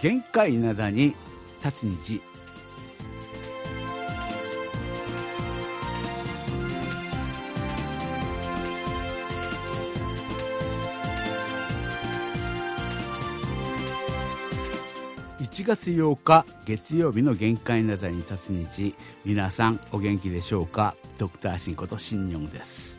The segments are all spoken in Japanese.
限界灘に立つ日1月8日月曜日の限界などに立つ日皆さんお元気でしょうか？ドクターシンことシンニョンです。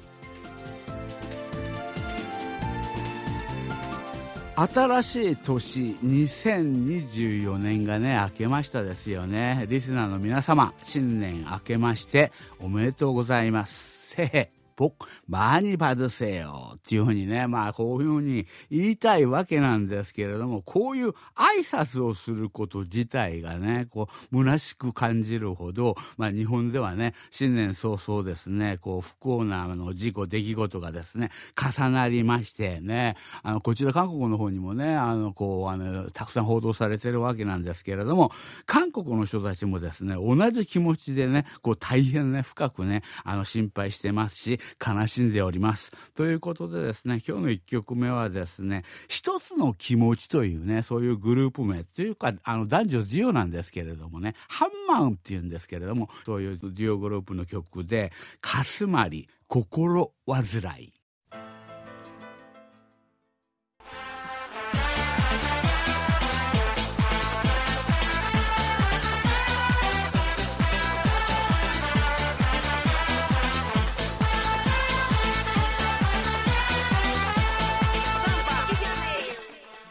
新しい年2024年がね明けましたですよね。リスナーの皆様新年明けましておめでとうございます。せへ。僕、マニバズせよっていうふうにね、まあこういうふうに言いたいわけなんですけれども、こういう挨拶をすること自体がね、こう、虚しく感じるほど、まあ日本ではね、新年早々ですね、こう、不幸なの事故、出来事がですね、重なりましてね、あの、こちら韓国の方にもね、あの、こう、あの、たくさん報道されてるわけなんですけれども、韓国の人たちもですね、同じ気持ちでね、こう、大変ね、深くね、あの、心配してますし、悲しんでおります。ということでですね、今日の1曲目はですね、一つの気持ちというね、そういうグループ名というか、あの、男女デュオなんですけれどもね、ハンマウンっていうんですけれども、そういうデュオグループの曲で、かすまり、心煩い。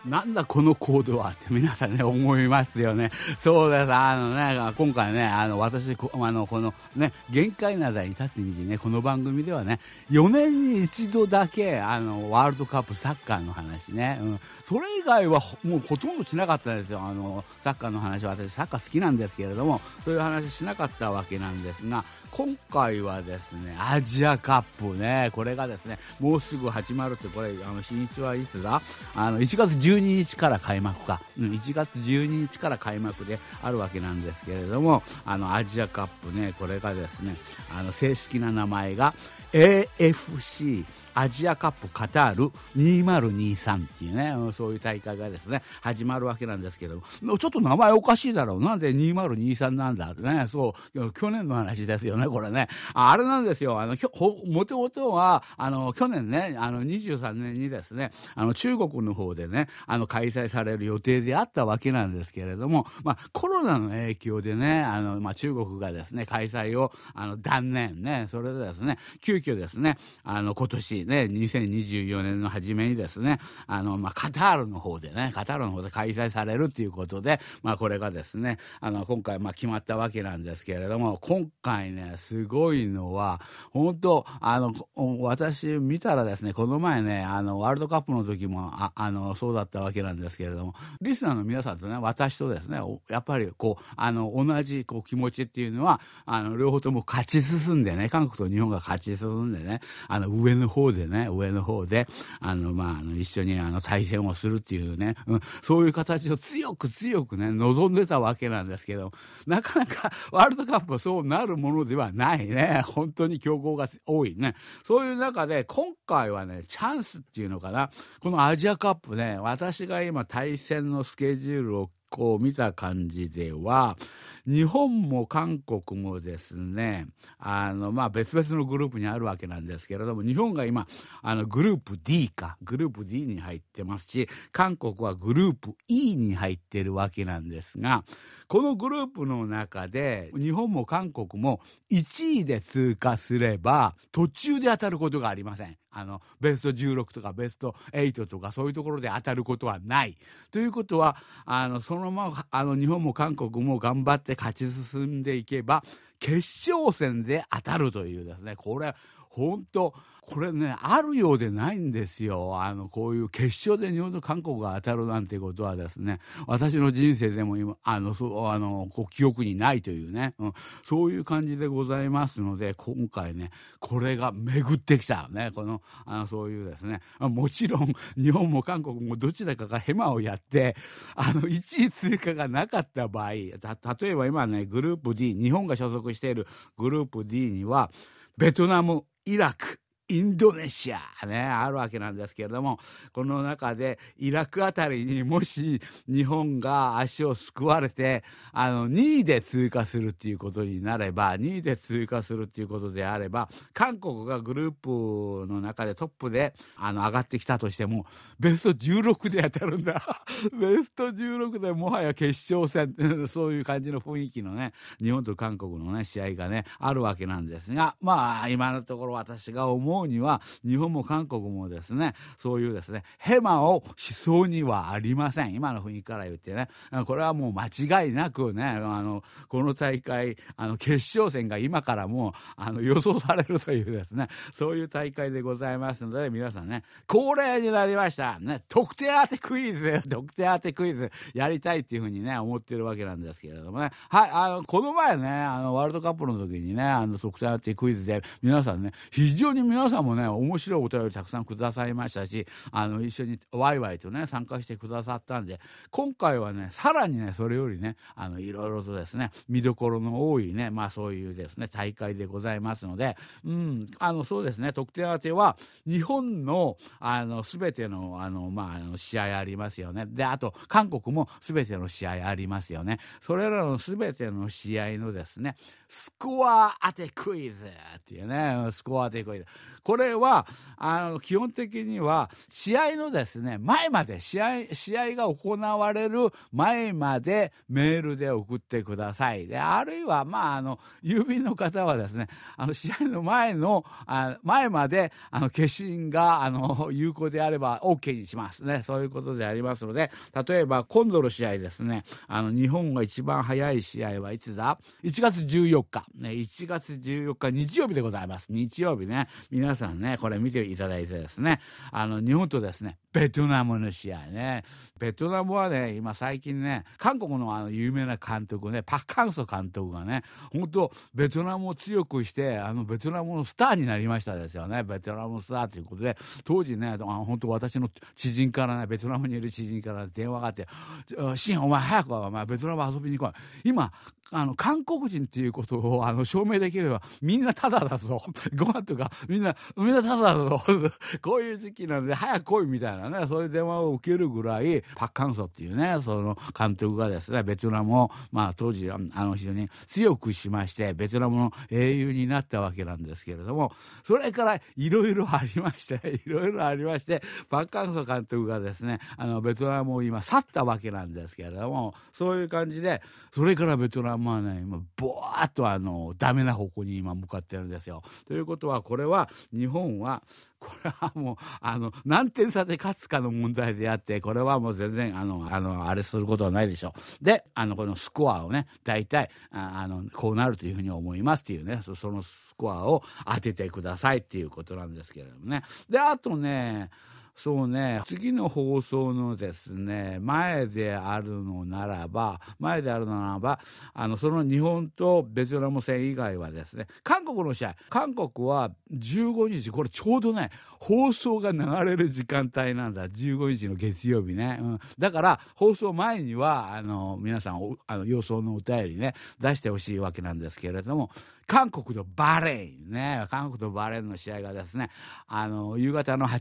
なんだこのコードはって皆さんね、思いますよね。そうです。あのね、今回ね、あの、私、あの、このね、限界などに立つにね、この番組ではね、4年に一度だけ、あの、ワールドカップサッカーの話ね、うん、それ以外はもうほとんどしなかったですよ。あの、サッカーの話私、サッカー好きなんですけれども、そういう話しなかったわけなんですが、今回はですね、アジアカップね、これがですね、もうすぐ始まるって、これ、あの、日にちはいつだ？あの、1月12日から開幕か、うん、1月12日から開幕であるわけなんですけれども、あの、アジアカップね、これがですね、あの、正式な名前が、AFC アジアカップカタール2023っていうね、そういう大会がですね、始まるわけなんですけども、ちょっと名前おかしいだろう。なんで2023なんだってね、そう、去年の話ですよね、これね。あれなんですよ、あの、もともとは、あの、去年ね、あの、23年にですね、あの、中国の方でね、あの、開催される予定であったわけなんですけれども、まあ、コロナの影響でね、あの、まあ、中国がですね、開催を、あの、断念ね、それでですね、急遽ですね、あの、今年ね、2024年の初めにですね、あの、まあ、カタールの方でね、カタールの方で開催されるっていうことで、まあ、これがですね、あの、今回、まあ、決まったわけなんですけれども、今回ね、すごいのは、本当あの、私見たらですね、この前ね、あの、ワールドカップの時も、ああの、そうだったわけなんですけれども、リスナーの皆さんとね、私とですね、やっぱり、こう、あの、同じ、こう、気持ちっていうのは、あの、両方とも勝ち進んでね、韓国と日本が勝ち進んでね、あの、上の方ででね、上の方で、あの、まあ、あの、一緒にあの、対戦をするっていうね、うん、そういう形を強く強くね、望んでたわけなんですけど、なかなかワールドカップはそうなるものではないね。本当に強豪が多いね。そういう中で、今回はね、チャンスっていうのかな、このアジアカップね、私が今対戦のスケジュールをこう見た感じでは、日本も韓国もですね、あの、まあ、別々のグループにあるわけなんですけれども、日本が今、あの、グループ D か、グループ D に入ってますし、韓国はグループ E に入ってるわけなんですが、このグループの中で、日本も韓国も1位で通過すれば、途中で当たることがありません。あの、ベスト16とかベスト8とかそういうところで当たることはない。ということは、あの、そのまま、あの、日本も韓国も頑張って勝ち進んでいけば、決勝戦で当たるというですね、これ、本当これね、あるようでないんですよ。あの、こういう決勝で日本と韓国が当たるなんてことはですね、私の人生でも今、あの、そう、あの、こう記憶にないというね、うん、そういう感じでございますので、今回ね、これが巡ってきたね、この、あの、そういうですね、もちろん、日本も韓国もどちらかがヘマをやって、あの、1位通過がなかった場合、た、例えば今ね、グループ D、日本が所属しているグループ D には、ベトナム、イラク、インドネシアね、あるわけなんですけれども、この中でイラクあたりにもし日本が足をすくわれて、あの、2位で通過するっていうことになれば、2位で通過するっていうことであれば、韓国がグループの中でトップで、あの、上がってきたとしても、ベスト16で当たるんだ。ベスト16でもはや決勝戦、そういう感じの雰囲気のね、日本と韓国のね、試合がね、あるわけなんですが、まあ、今のところ私が思ううには日本も韓国もですねそういうですねヘマをしそうにはありません。今の雰囲気から言ってね。これはもう間違いなくねあのこの大会あの決勝戦が今からもうあの予想されるというですねそういう大会でございますので皆さんね恒例になりました。ね特定当てクイズ特定当てクイズ。やりたいっていうふうにね思ってるわけなんですけれどもね。はいあのこの前ねあのワールドカップの時にねあの特定当てクイズで皆さんね非常に皆さんもね面白いお便りたくさんくださいましたしあの一緒にワイワイとね参加してくださったんで今回はねさらにねそれよりねあのいろいろとですね見どころの多いねまあそういうですね大会でございますのでうんあのそうですね得点当ては日本のあの全てのあのまああの試合ありますよね。であと韓国も全ての試合ありますよね。それらの全ての試合のですねスコア当てクイズっていうねスコア当てクイズ。これはあの基本的には試合のですね前まで試合試合が行われる前までメールで送ってください。であるいはまああの郵便の方はですねあの試合の前のあ前まであの消印があの有効であれば OK にします。ねそういうことでありますので例えば今度の試合ですねあの日本が一番早い試合はいつだ？1月14日、ね、1月14日日曜日でございます。日曜日ね。皆さんねこれ見ていただいてですねあの日本とですねベトナムの試合ね。ベトナムはね今最近ね韓国のあの有名な監督ねパク・カンソ監督がね本当ベトナムを強くしてあのベトナムのスターになりましたですよね。ベトナムスターということで当時ね本当私の知人からねベトナムにいる知人から電話があって「シンお前早くお前ベトナム遊びに来い」今あの韓国人っていうことをあの証明できればみんなタダだぞ。ご飯とかみんなみんなタダだぞ。こういう時期なんで早く来いみたいなね。そういう電話を受けるぐらいパッカンソっていうねその監督がですねベトナムをまあ当時あの非常に強くしましてベトナムの英雄になったわけなんですけれどもそれからいろいろありましていろいろありましてパッカンソ監督がですねあのベトナムを今去ったわけなんですけれどもそういう感じでそれからベトナムまあね今ボワーッとあのダメな方向に今向かってるんですよ。ということはこれは日本は これはもうあの何点差で勝つかの問題であってこれはもう全然あのあのあれすることはないでしょう。であのこのスコアをね大体あのこうなるというふうに思いますっていうねそのスコアを当ててくださいっていうことなんですけれどもね。であとねそうね。次の放送のですね前であるのならば前であるのならばあのその日本とベトナム戦以外はですね韓国の試合。韓国は15日これちょうどね放送が流れる時間帯なんだ。15日の月曜日ね、うん、だから放送前にはあの皆さんあの予想のお便りね出してほしいわけなんですけれども韓国とバレーね。韓国とバレーの試合がですねあの夕方の8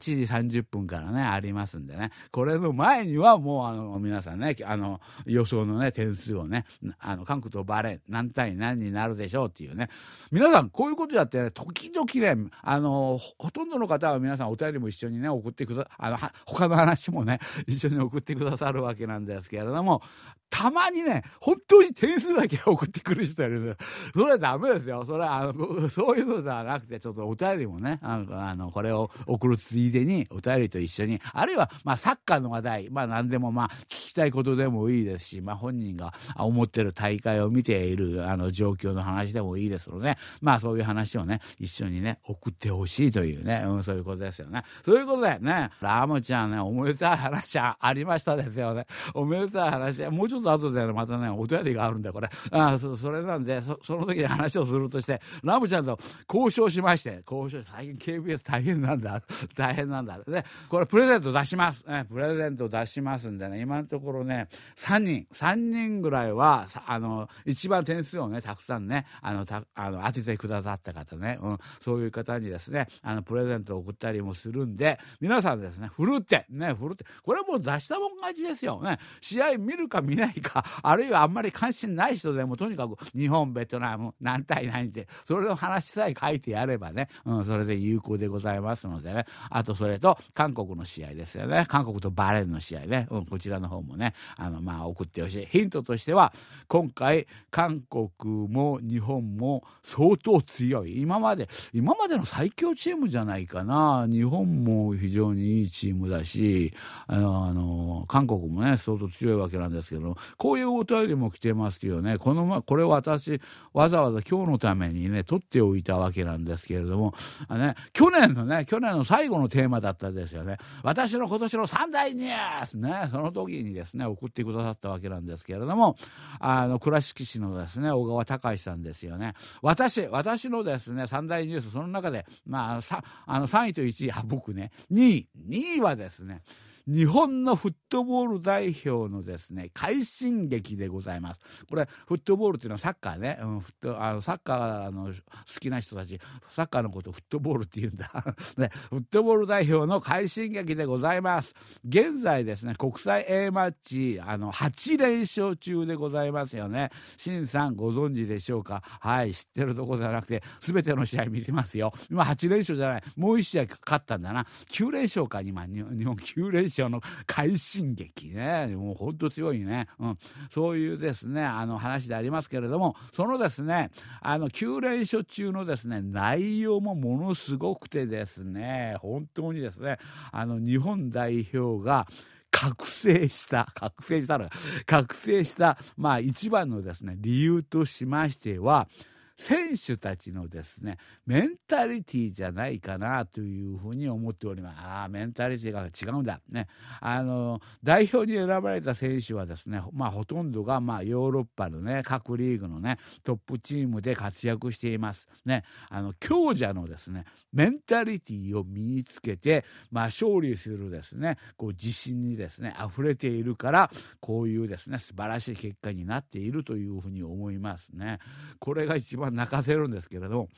時30分からねありますんでね。これの前にはもうあの皆さんねあの予想のね点数をねあの韓国とバレー何対何になるでしょうっていうね。皆さんこういうことやって、ね、時々ねあのほとんどの方は皆さんお便りも一緒にね送ってくだあの他の話もね一緒に送ってくださるわけなんですけれどもたまにね本当に点数だけ送ってくる人いるんでそれはダメですよ。それはあのそういうのではなくてちょっとお便りもねあのあのこれを送るついでにお便りと一緒にあるいはまあサッカーの話題まあ何でもまあ聞きたいことでもいいですし、まあ、本人が思ってる大会を見ているあの状況の話でもいいですのでまあそういう話をね一緒にね送ってほしいというね、うん、そういうことですよね。そういうことでねラムちゃんねおめでたい話ありましたですよね。おめでたい話もうちょっと後で、ね、またねお便りがあるんだこれあそそれなんでそその時に話をするルとして、ラムちゃんと交渉しまして、交渉、最近 KBS 大変なんだ、大変なんだ。で、これプレゼント出します。ね、プレゼント出しますんでね、今のところね、3人、3人ぐらいは、あの、一番点数をね、たくさんね、あの、たあの当ててくださった方ね、うん、そういう方にですね、あの、プレゼントを送ったりもするんで、皆さんですね、ふるって、ね、ふるって、これもう出したもん勝ちですよ。ね、試合見るか見ないか、あるいはあんまり関心ない人でも、とにかく日本、ベトナム、何対何って、それの話さえ書いてやればね、うん、それで有効でございますのでね、あとそれと、韓国の試合ですよね。韓国とバレーの試合ね、うん、こちらの方もね、あの、まあ、送ってほしい。ヒントとしては、今回、韓国も日本も相当強い。今まで、今までの最強チームじゃないかな。日本も非常にいいチームだし、あの、あの韓国もね、相当強いわけなんですけど、こういうお便りも来てますけどね、このま、これ私、わざわざ今日のためにね、取っておいたわけなんですけれども、あね、去年のね、去年の最後のテーマだったですよね。私の今年の三大ニュースね、その時にですね、送ってくださったわけなんですけれども、あの、倉敷市のですね、小川隆さんですよね。私、私のですね、三大ニュース、その中で、まあ、あの3位と1位、あ、僕ね、2位、2位はですね、日本のフットボール代表のですね、快進撃でございます。これ、フットボールっていうのはサッカーね、うん、フットあのサッカーの好きな人たち、サッカーのことをフットボールって言うんだ。ね、フットボール代表の快進撃でございます。現在ですね、国際 A マッチ、あの、8連勝中でございますよね。新さんご存知でしょうか？はい、知ってるとこじゃなくて、すべての試合見てますよ。今8連勝じゃない。もう1試合勝ったんだな。9連勝か、今、日本9連勝勝の快進撃ね、もう本当強いね、うん、そういうですね、あの話でありますけれども、そのですね、あの9連勝中のですね、内容もものすごくてですね、本当にですね、あの日本代表が、覚醒した、覚醒したの、覚醒した、まあ一番のですね、理由としましては、選手たちのですねメンタリティじゃないかなというふうに思っております。ああメンタリティが違うんだ。ね。あの代表に選ばれた選手はですねまあほとんどがまあヨーロッパのね各リーグのねトップチームで活躍しています。ね。あの強者のですねメンタリティを身につけてまあ勝利するですねこう自信にですね溢れているからこういうですね素晴らしい結果になっているというふうに思いますね。これが一番泣かせるんですけれども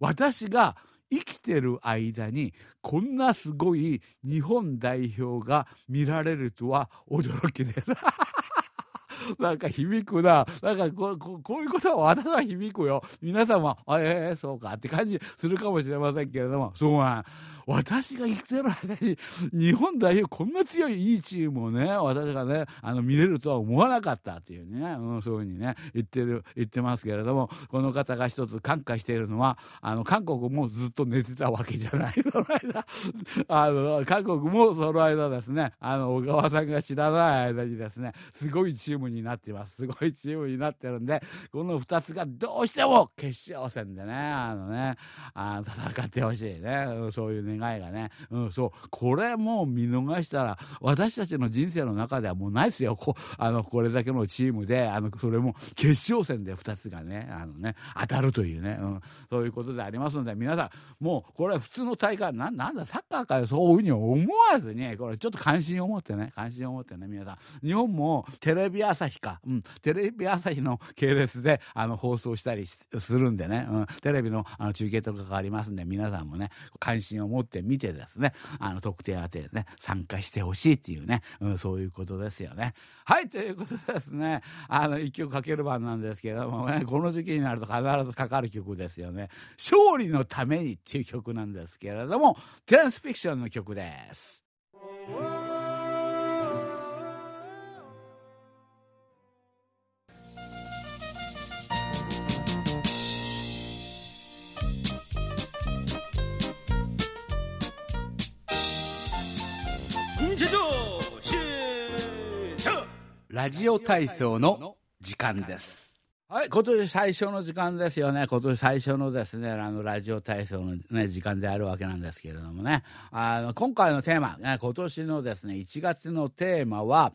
私が生きてる間にこんなすごい日本代表が見られるとは驚きです。なんか響くな。なんかこここういうことは私は響くよ。皆さんは、あええー、そうかって感じするかもしれませんけれども、そうなん。私が生きてる間に日本代表こんな強いいいチームをね私がねあの見れるとは思わなかったっていうね、うん、そういうふうにね言ってる言ってますけれどもこの方が一つ感化しているのはあの韓国もずっと寝てたわけじゃないその間あの韓国もその間ですねあの小川さんが知らない間にですねすごいチームにになってます。すごいチームになってるんでこの2つがどうしても決勝戦でねあのねあ 戦ってほしいね。そういう願いがね、うん、そう。これもう見逃したら私たちの人生の中ではもうないですよ。こあのこれだけのチームであのそれも決勝戦で2つがねあのね当たるというね、うん、そういうことでありますので皆さんもうこれは普通の大会ななんだサッカーかよ。そういうふうに思わずにこれちょっと関心を持ってね関心を持ってね皆さん。日本もテレビ朝日か、うん、テレビ朝日の系列であの放送したりするんでね、うん、テレビのあの中継とかがありますんで皆さんもね関心を持って見てですねあの特典当てね参加してほしいっていうね、うん、そういうことですよね。はいということでですねあの一曲かける番なんですけどもねこの時期になると必ずかかる曲ですよね。勝利のためにっていう曲なんですけれどもテランスフィクションの曲です。ラジオ体操の時間です。はい、今年最初の時間ですよね。今年最初のですね、あの、ラジオ体操のね、時間であるわけなんですけれどもね。あの、今回のテーマ、ね、今年のですね、1月のテーマは、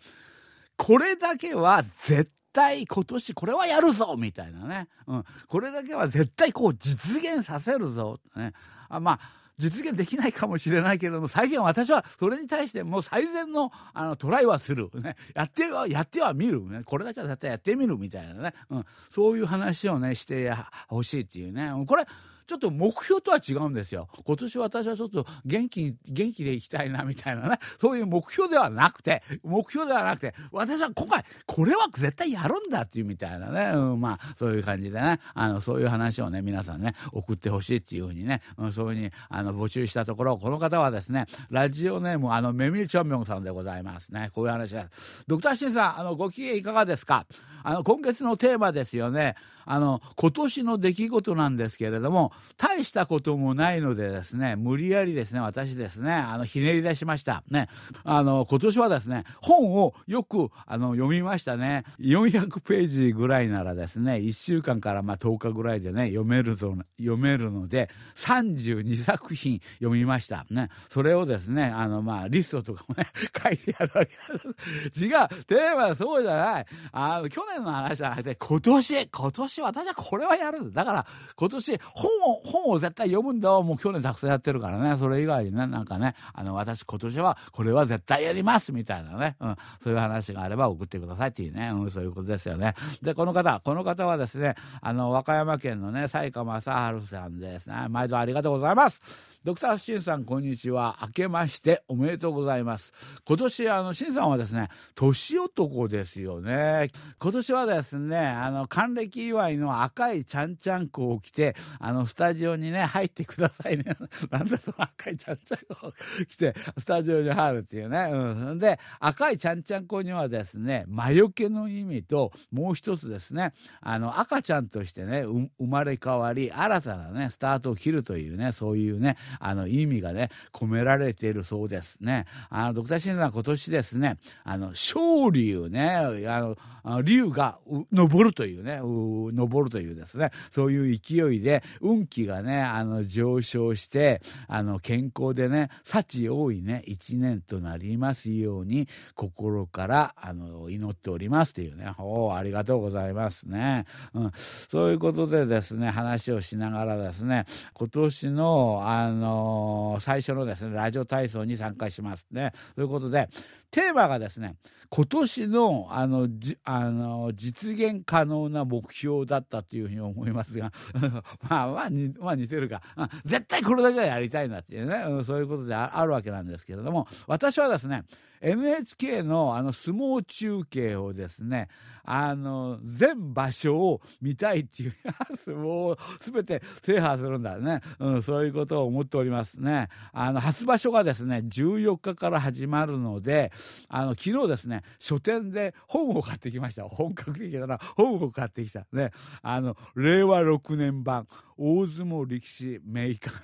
これだけは絶対今年これはやるぞみたいなね、うん、これだけは絶対こう実現させるぞ、ね、あまあ実現できないかもしれないけれども最近私はそれに対してもう最善のあのトライはする、ね、やってはやっては見る、ね、これだけは絶対やってみるみたいなね、うん、そういう話をねしてほしいっていうね。これちょっと目標とは違うんですよ。今年私はちょっと元気、元気でいきたいなみたいなね、そういう目標ではなくて、目標ではなくて、私は今回これは絶対やるんだっていうみたいなね、うん、まあそういう感じでね、あの、そういう話をね、皆さんね、送ってほしいっていうふうにね、うん、そういうふうにあの募集したところ、この方はですね、ラジオネーム、あの、メミーチョンミョンさんでございますね。こういう話です。ドクターシンさん、あの、ご機嫌いかがですか？あの、今月のテーマですよね。あの、今年の出来事なんですけれども、大したこともないのでですね、無理やりですね、私ですね、あの、ひねり出しました。ね。あの、今年はですね、本をよく、あの、読みましたね。400ページぐらいならですね、1週間からまあ10日ぐらいでね、読めると、読めるので、32作品読みました。ね。それをですね、あの、まあ、リストとかもね、書いてあるわけです。違う。テーマはそうじゃない。あの、去年の話じゃなくて、今年、今年私はこれはやる。だから今年本を本を絶対読むんだわ。もう去年たくさんやってるからね。それ以外にねなんかねあの私今年はこれは絶対やりますみたいなね、うん、そういう話があれば送ってくださいっていうね、うん、そういうことですよね。でこの方この方はですねあの和歌山県のね西川正治さんです。ね毎度ありがとうございます。ドクターシンさんこんにちは。明けましておめでとうございます。今年あのシンさんはですね年男ですよね。今年はですねあの還暦祝いの赤いちゃんちゃんこを着てあのスタジオにね入ってくださいね。なんだその赤いちゃんちゃんこを着てスタジオに入るっていうね、うん、で赤いちゃんちゃんこにはですね魔除けの意味ともう一つですねあの赤ちゃんとしてね生まれ変わり新たなねスタートを切るというねそういうねあの意味がね込められているそうですね。あのドクターシンさん今年ですねあの昇竜ねあの竜が昇るというね昇るというですねそういう勢いで運気がねあの上昇してあの健康でね幸多いね一年となりますように心からあの祈っておりますっていうね。おありがとうございますね、うん、そういうことでですね話をしながらですね今年のあのの最初のですねラジオ体操に参加しますね。ということでテーマがですね今年のあのあの実現可能な目標だったというふうに思いますが まあまあに、まあ、似てるか、絶対これだけはやりたいんだっていうね、うん、そういうことであるわけなんですけれども私はですね NHK のあの相撲中継をですねあの全場所を見たいっていう 相撲を全て制覇するんだね、うん、そういうことを思ってておりますね。あの初場所がですね14日から始まるのであの昨日ですね書店で本を買ってきました。本格的だな。本を買ってきた。ね。あの令和6年版大相撲力士名鑑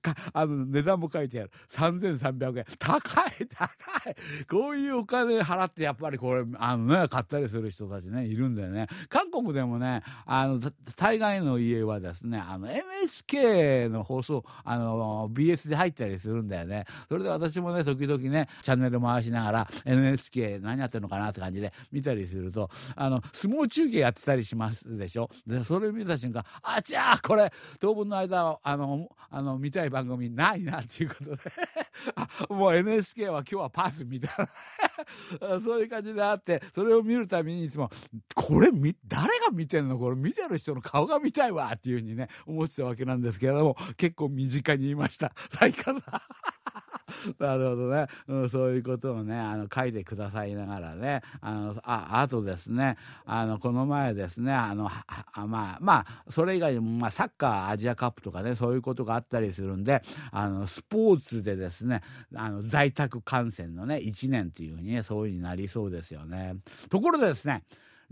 かあの値段も書いてある。3300円。高い高い。こういうお金払ってやっぱりこれあのね買ったりする人たちねいるんだよね。韓国でもねあの大概の家はですねあの NHK の放送あの BS で入ったりするんだよね。それで私もね時々ねチャンネル回しながら NHK 何やってんのかなって感じで見たりするとあの相撲中継やってたりしますでしょ？でそれ見た瞬間あちゃこれ当分の間あのあの見たい番組ないなっていうことで。もう NHK は今日はパスみたいな。そういう感じであってそれを見るたびにいつもこれ誰が見てんの？これ見てる人の顔が見たいわっていうふうにね思ってたわけなんですけれども結構身近にいました。最下さん。なるほどね、うん、そういうことをねあの書いてくださいながらねあのああとですねあのこの前ですねあのあまあまあそれ以外にも、まあ、サッカーアジアカップとかねそういうことがあったりするんであのスポーツでですねあの在宅観戦のね1年っていうふうにねそういうふうになりそうですよね。ところでですね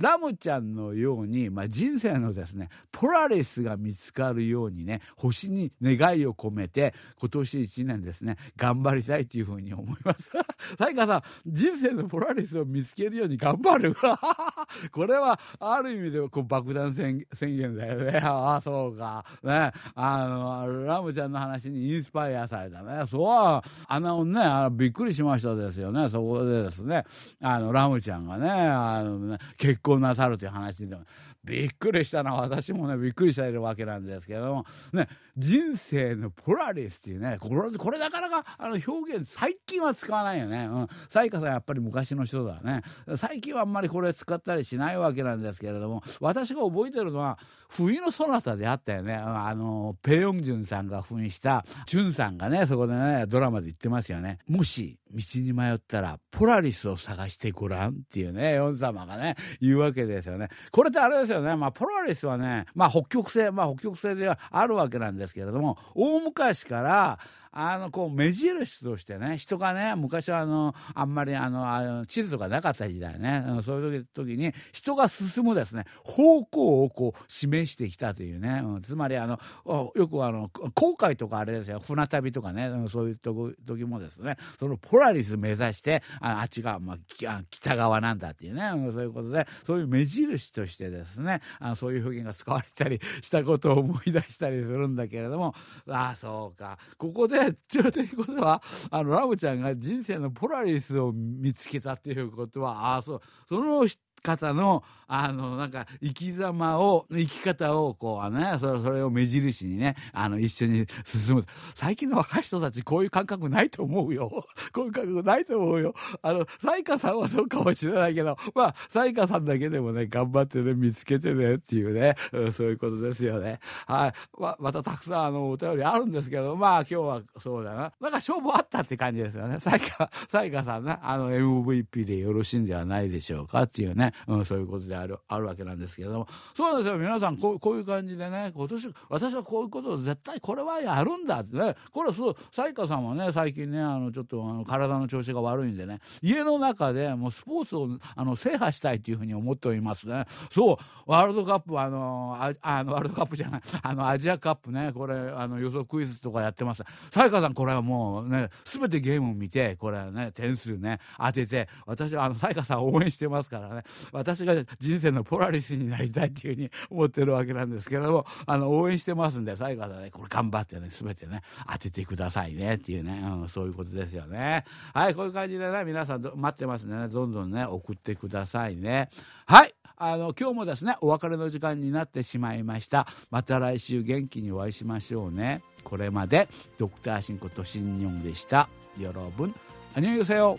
ラムちゃんのように、まあ、人生のですねポラリスが見つかるようにね星に願いを込めて今年1年ですね頑張りたいというふうに思います。才川さん人生のポラリスを見つけるように頑張る？これはある意味でこう爆弾宣言だよね。ああそうか。ね。あのラムちゃんの話にインスパイアされたね。そう。あのねあのびっくりしましたですよね。そこでですねあのラムちゃんがねあのね結婚なさるという話でびっくりしたのは私もねびっくりしているわけなんですけれどもね人生のポラリスっていうねこれこれなかなかあの表現最近は使わないよね。うん。サイカさんやっぱり昔の人だね。最近はあんまりこれ使ったりしないわけなんですけれども私が覚えてるのは冬のそなたであったよね。あのペヨンジュンさんが扮したジュンさんがねそこでねドラマで言ってますよね。もし道に迷ったらポラリスを探してごらんっていうねヨン様がね言うわけですよね。これってあれですよね。まあポラリスはねまあ北極星まあ北極星ではあるわけなんですけれども大昔からあのこう目印としてね人がね昔はあのあんまりあのあの地図とかなかった時代ね。そういう時に人が進むですね。方向をこう示してきたというね、うん、つまりあのよくあの航海とかあれですよ。船旅とかね。そういう時もですね。そのポラリス目指してああっちが、まあ、北側なんだっていうね、そういうことでそういう目印としてですね。あそういう表現が使われたりしたことを思い出したりするんだけれども。ああそうか。ここでで、ということは、あの、ラムちゃんが人生のポラリスを見つけたっていうことは、ああ、そう、その方の、あの、なんか、生き様を、生き方を、こう、ね、それそれを目印にね、あの、一緒に進む。最近の若い人たち、こういう感覚ないと思うよ。こういう感覚ないと思うよ。あの、サイカさんはそうかもしれないけど、まあ、サイカさんだけでもね、頑張ってね、見つけてね、っていうね、うん、そういうことですよね。はい。ま、またたくさん、あの、お便りあるんですけど、まあ、今日はそうだな。なんか勝負あったって感じですよね。サイカ、サイカさんね、あの、MVP でよろしいんではないでしょうかっていうね。うん、そういうことであるあるわけなんですけれども。そうなんですよ。皆さんこうこういう感じでね今年私はこういうことを絶対これはやるんだってね。これはそう彩花さんはね最近ねあのちょっとあの体の調子が悪いんでね。家の中でもうスポーツをあの制覇したいというふうに思っておりますね。そうワールドカップあのああのワールドカップじゃない。あのアジアカップねこれあの予測クイズとかやってます。彩花さんこれはもうね全てゲームを見てこれね点数ね当てて私はあの彩花さんを応援してますからね。私が人生のポラリスになりたいっていうふうに思ってるわけなんですけどもあの応援してますんで最後はねこれ頑張ってね全てね当ててくださいねっていうね、うん、そういうことですよね。はいこういう感じでね皆さん待ってますんでね。どんどんね送ってくださいね。はいあの今日もですねお別れの時間になってしまいました。また来週元気にお会いしましょうね。これまでドクターシンコとシンニョンでした。よろぶんあにょせよ。